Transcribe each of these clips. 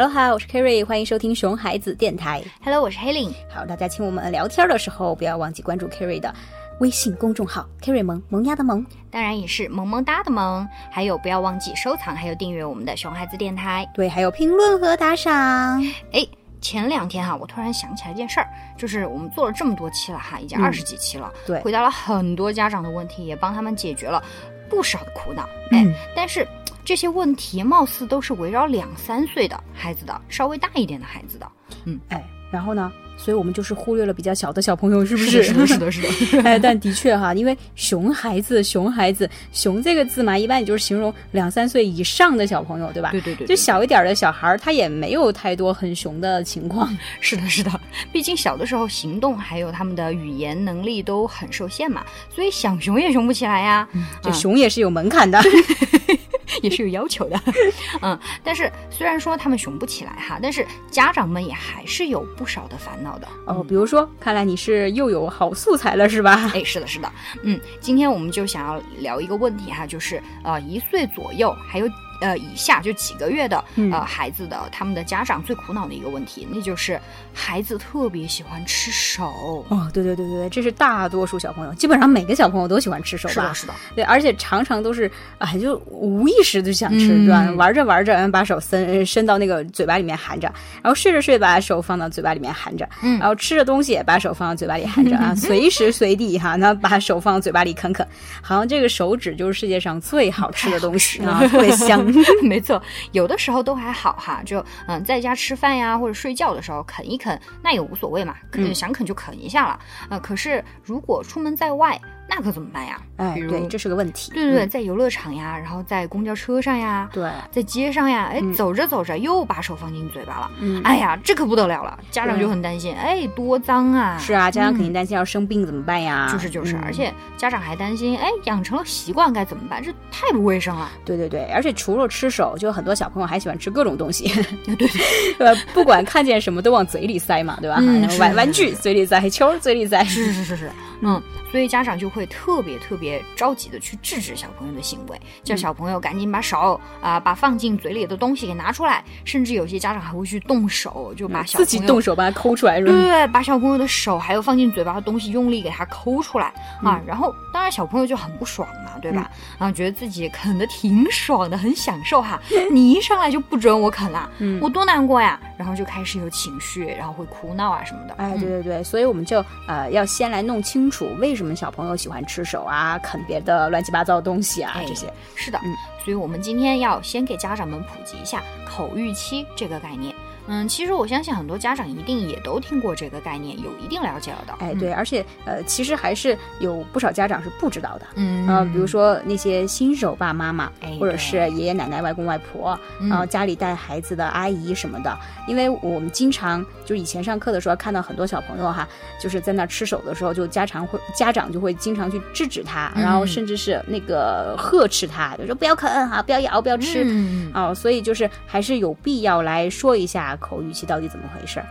Hello，好，我是 Kerry，欢迎收听熊孩子电台。Hello，我是黑 n。好，大家请我们聊天的时候不要忘记关注 Kerry 的微信公众号 Kerry 萌萌芽的萌。当然也是萌萌哒的萌，还有不要忘记收藏，还有订阅我们的熊孩子电台。对，还有评论和打赏。哎，前两天哈，我突然想起来一件事儿，就是我们做了这么多期了哈，已经嗯二十几期了，对回答了很多家长的问题，也帮他们解决了不少的苦恼。嗯哎，但是这些问题貌似都是围绕两三岁的孩子的，稍微大一点的孩子的。嗯哎，然后呢？所以我们就是忽略了比较小的小朋友，是不是的，是的，是的，是的。哎，但的确哈，因为熊孩子，熊孩子，熊这个字嘛，一般也就是形容两三岁以上的小朋友，对吧？对对对对就小一点的小孩儿，他也没有太多很熊的情况。是的，是的，毕竟小的时候行动还有他们的语言能力都很受限嘛，所以想熊也熊不起来呀。这熊也是有门槛的。也是有要求的，嗯，但是虽然说他们熊不起来哈，但是家长们也还是有不少的烦恼的。哦，比如说，看来你是又有好素材了，是吧？哎，是的，是的，嗯，今天我们就想要聊一个问题哈，就是呃一岁左右还有呃以下就几个月的嗯呃孩子的他们的家长最苦恼的一个问题，那就是孩子特别喜欢吃手。哦，对对对对对，这是大多数小朋友，基本上每个小朋友都喜欢吃手吧是的，？是的，对，而且常常都是哎，就无意识就想吃，嗯对吧？玩着玩着，嗯把手伸伸到那个嘴巴里面含着，然后睡着睡把手放到嘴巴里面含着，嗯然后吃着东西也把手放到嘴巴里含着啊，随时随地哈，那把手放到嘴巴里啃啃，好像这个手指就是世界上最好吃的东西啊，特别香。没错，有的时候都还好哈，就嗯在家吃饭呀或者睡觉的时候啃一啃，那也无所谓嘛，嗯想啃就啃一下了。呃，可是如果出门在外，那可怎么办呀？哎，比对，这是个问题。对对对，嗯在游乐场呀，然后在公交车上呀，对，在街上呀，哎，嗯走着走着又把手放进嘴巴了，嗯，哎呀，这可不得了了，家长就很担心，哎，多脏啊！是啊，家长肯定嗯担心要生病怎么办呀？就是就是，嗯而且家长还担心，哎，养成了习惯该怎么办？这太不卫生了。对对对，而且除了吃手，就很多小朋友还喜欢吃各种东西，对对，呃，不管看见什么都往嘴里塞嘛，对吧？嗯玩玩具嘴里塞，球儿嘴里塞，是是是是，嗯，所以家长就会特别特别着急的去制止小朋友的行为，叫嗯。小朋友赶紧把手啊、把放进嘴里的东西给拿出来，甚至有些家长还会去动手，就把小嗯自己动手把它抠出来，对对对，把小朋友的手还有放进嘴巴的东西用力给它抠出来啊，然后当然小朋友就很不爽嘛，对吧？然后，觉得自己啃的挺爽的，很享受哈。你一上来就不准我啃啦，嗯我多难过呀！然后就开始有情绪，然后会哭闹啊什么的。哎，嗯对对对，所以我们就呃要先来弄清楚为什么小朋友喜欢吃手啊、啃别的乱七八糟的东西啊哎这些。是的，嗯所以我们今天要先给家长们普及一下口欲期这个概念。嗯，其实我相信很多家长一定也都听过这个概念，有一定了解了的。哎，对，而且呃，其实还是有不少家长是不知道的。嗯，呃，比如说那些新手爸妈妈，哎或者是爷爷奶奶、外公外婆，嗯然后家里带孩子的阿姨什么的，因为我们经常就是以前上课的时候看到很多小朋友哈，就是在那吃手的时候，就家长会家长就会经常去制止他，然后嗯甚至是那个呵斥他，就说不要啃哈，不要咬，不要吃。嗯哦，所以就是还是有必要来说一下口欲期到底怎么回事儿。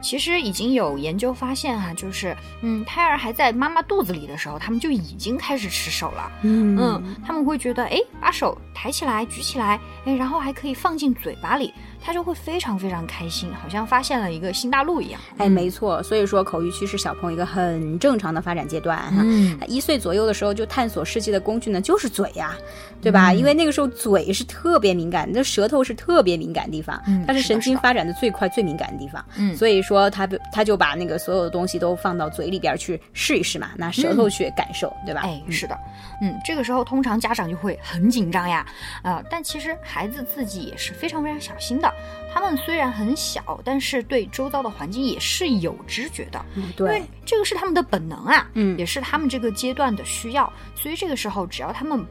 其实已经有研究发现哈、就是嗯，胎儿还在妈妈肚子里的时候，他们就已经开始吃手了。嗯嗯，他们会觉得，哎，把手抬起来、举起来，哎，然后还可以放进嘴巴里，他就会非常非常开心，好像发现了一个新大陆一样。哎，没错，所以说口欲期是小朋友一个很正常的发展阶段哈。嗯，一岁左右的时候，就探索世界的工具呢，就是嘴呀、对吧？因为那个时候嘴是特别敏感，那舌头是特别敏感的地方，嗯它是神经发展的最快、最敏感的地方。嗯所以说他他就把那个所有的东西都放到嘴里边去试一试嘛，拿舌头去感受，对吧？哎，是的，嗯，这个时候通常家长就会很紧张呀，啊、但其实孩子自己也是非常非常小心的。他们虽然很小，但是对周遭的环境也是有知觉的，嗯因为对，这个是他们的本能啊，嗯也是他们这个阶段的需要。所以这个时候，只要他们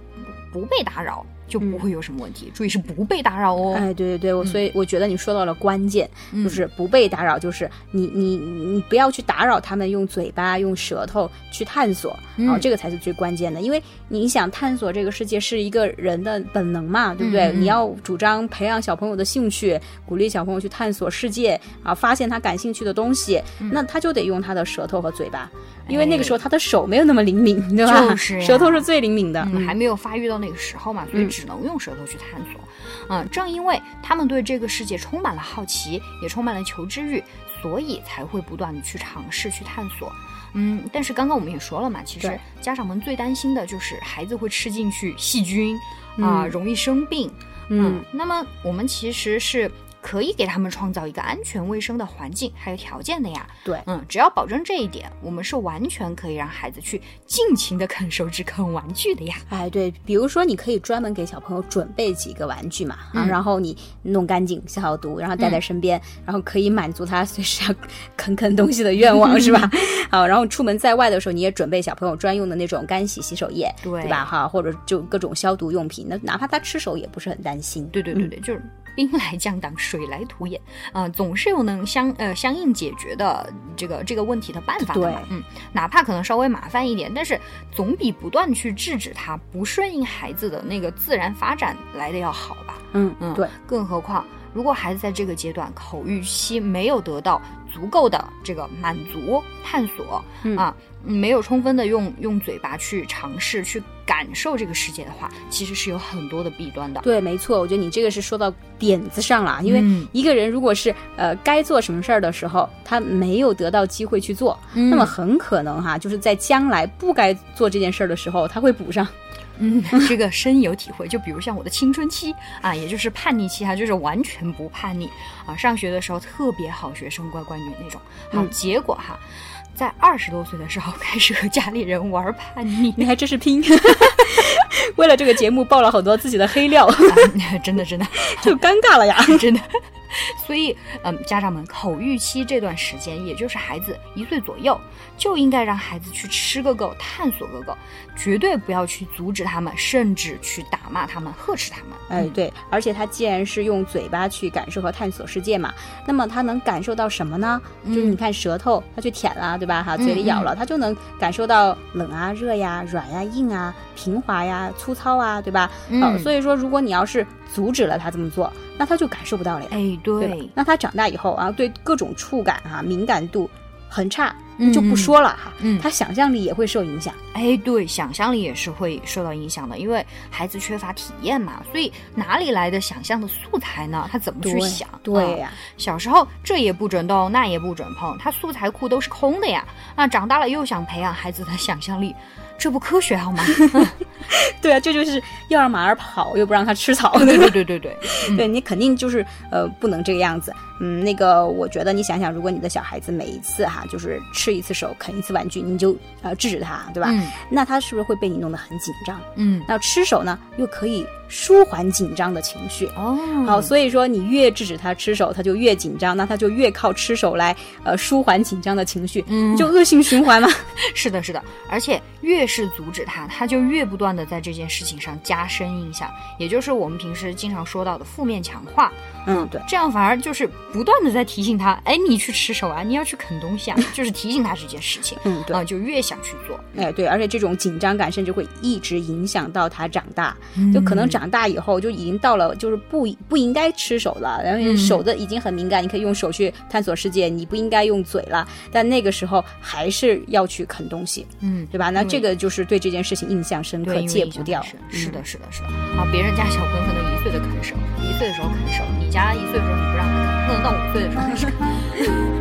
不不被打扰，就不会有什么问题。注意是不被打扰哦。嗯哎，对对对，我所以我觉得你说到了关键，嗯就是不被打扰，就是你你你不要去打扰他们用嘴巴、用舌头去探索，嗯啊、这个才是最关键的。因为你想探索这个世界是一个人的本能嘛，对不对？你要主张培养小朋友的兴趣，鼓励小朋友去探索世界啊，发现他感兴趣的东西，嗯那他就得用他的舌头和嘴巴，因为那个时候他的手没有那么灵敏，对吧？就是呀舌头是最灵敏的。嗯，还没有发育到那个时候嘛，所以嗯只只能用舌头去探索。嗯，正因为他们对这个世界充满了好奇，也充满了求知欲，所以才会不断的去尝试去探索。嗯，但是刚刚我们也说了嘛，其实家长们最担心的就是孩子会吃进去细菌啊、嗯容易生病。嗯，那么我们其实是可以给他们创造一个安全卫生的环境还有条件的呀。对嗯，只要保证这一点，我们是完全可以让孩子去尽情的啃手指、啃玩具的呀。哎，对，比如说你可以专门给小朋友准备几个玩具嘛，啊，嗯然后你弄干净、消毒，然后带在身边，然后可以满足他随时要啃啃东西的愿望，是吧？好，然后出门在外的时候，你也准备小朋友专用的那种干洗洗手液，对吧？哈，或者就各种消毒用品，那哪怕他吃手也不是很担心。对对对对，就是兵来将挡，水来土掩啊、总是有能相呃相应解决的这个这个问题的办法的嘛。嗯，哪怕可能稍微麻烦一点，但是总比不断去制止它不顺应孩子的那个自然发展来的要好吧。嗯嗯，对，更何况，如果孩子在这个阶段口欲期没有得到足够的这个满足、探索、嗯啊，没有充分的用用嘴巴去尝试、去感受这个世界的话，其实是有很多的弊端的。对，没错，我觉得你这个是说到点子上了，因为嗯一个人如果是呃该做什么事儿的时候，他没有得到机会去做，嗯那么很可能哈，就是在将来不该做这件事儿的时候，他会补上。嗯，这个深有体会。就比如像我的青春期啊，也就是叛逆期哈，就是完全不叛逆啊，上学的时候特别好学生、乖乖女那种。好，嗯结果哈，在二十多岁的时候 开始和家里人玩叛逆。你还真是拼，为了这个节目爆了很多自己的黑料，啊真的真的就尴尬了呀。真的。所以，嗯，家长们口欲期这段时间，也就是孩子一岁左右，就应该让孩子去吃个够，探索个够，绝对不要去阻止他们，甚至去打骂他们、呵斥他们。哎，对，而且他既然是用嘴巴去感受和探索世界嘛，那么他能感受到什么呢？就是你看舌头，他去舔了，对吧？哈，嘴里咬了，他就能感受到冷啊、热呀、软呀、硬啊、平滑呀、粗糙啊，对吧？嗯好，所以说，如果你要是阻止了他这么做，那他就感受不到了呀，哎，对吧？那他长大以后啊，对各种触感啊敏感度很差，嗯就不说了哈，嗯他想象力也会受影响。哎，对，想象力也是会受到影响的，因为孩子缺乏体验嘛，所以哪里来的想象的素材呢？他怎么去对想？啊对呀、小时候这也不准动，那也不准碰，他素材库都是空的呀。那长大了又想培养孩子的想象力，这不科学好吗？对啊，这就是要让马儿跑，又不让它吃草，对对对对对，对你肯定就是呃不能这个样子。嗯，那个我觉得你想想，如果你的小孩子每一次哈就是吃一次手啃一次玩具，你就呃制止他，对吧？嗯那他是不是会被你弄得很紧张？嗯，那吃手呢，又可以舒缓紧张的情绪。哦，好，所以说你越制止他吃手，他就越紧张，那他就越靠吃手来呃舒缓紧张的情绪，嗯就恶性循环嘛。是的，是的，而且越是阻止他，他就越不断的在这件事情上加深印象，也就是我们平时经常说到的负面强化。嗯，对。这样反而就是不断的在提醒他，哎，你去吃手啊，你要去啃东西啊，就是提醒他这件事情，嗯，对啊、，就越想去做。哎，对，而且这种紧张感甚至会一直影响到他长大，嗯就可能长大以后就已经到了就是不不应该吃手了，然后嗯手的已经很敏感，你可以用手去探索世界，你不应该用嘴了，但那个时候还是要去啃东西，嗯，对吧？那这个就是对这件事情印象深刻，戒不掉是的，是的，是的。好，别人家小朋友可能一岁的啃手，一岁的时候啃手，你家一岁的时候你不让他啃，不能到五岁的时候开始啃。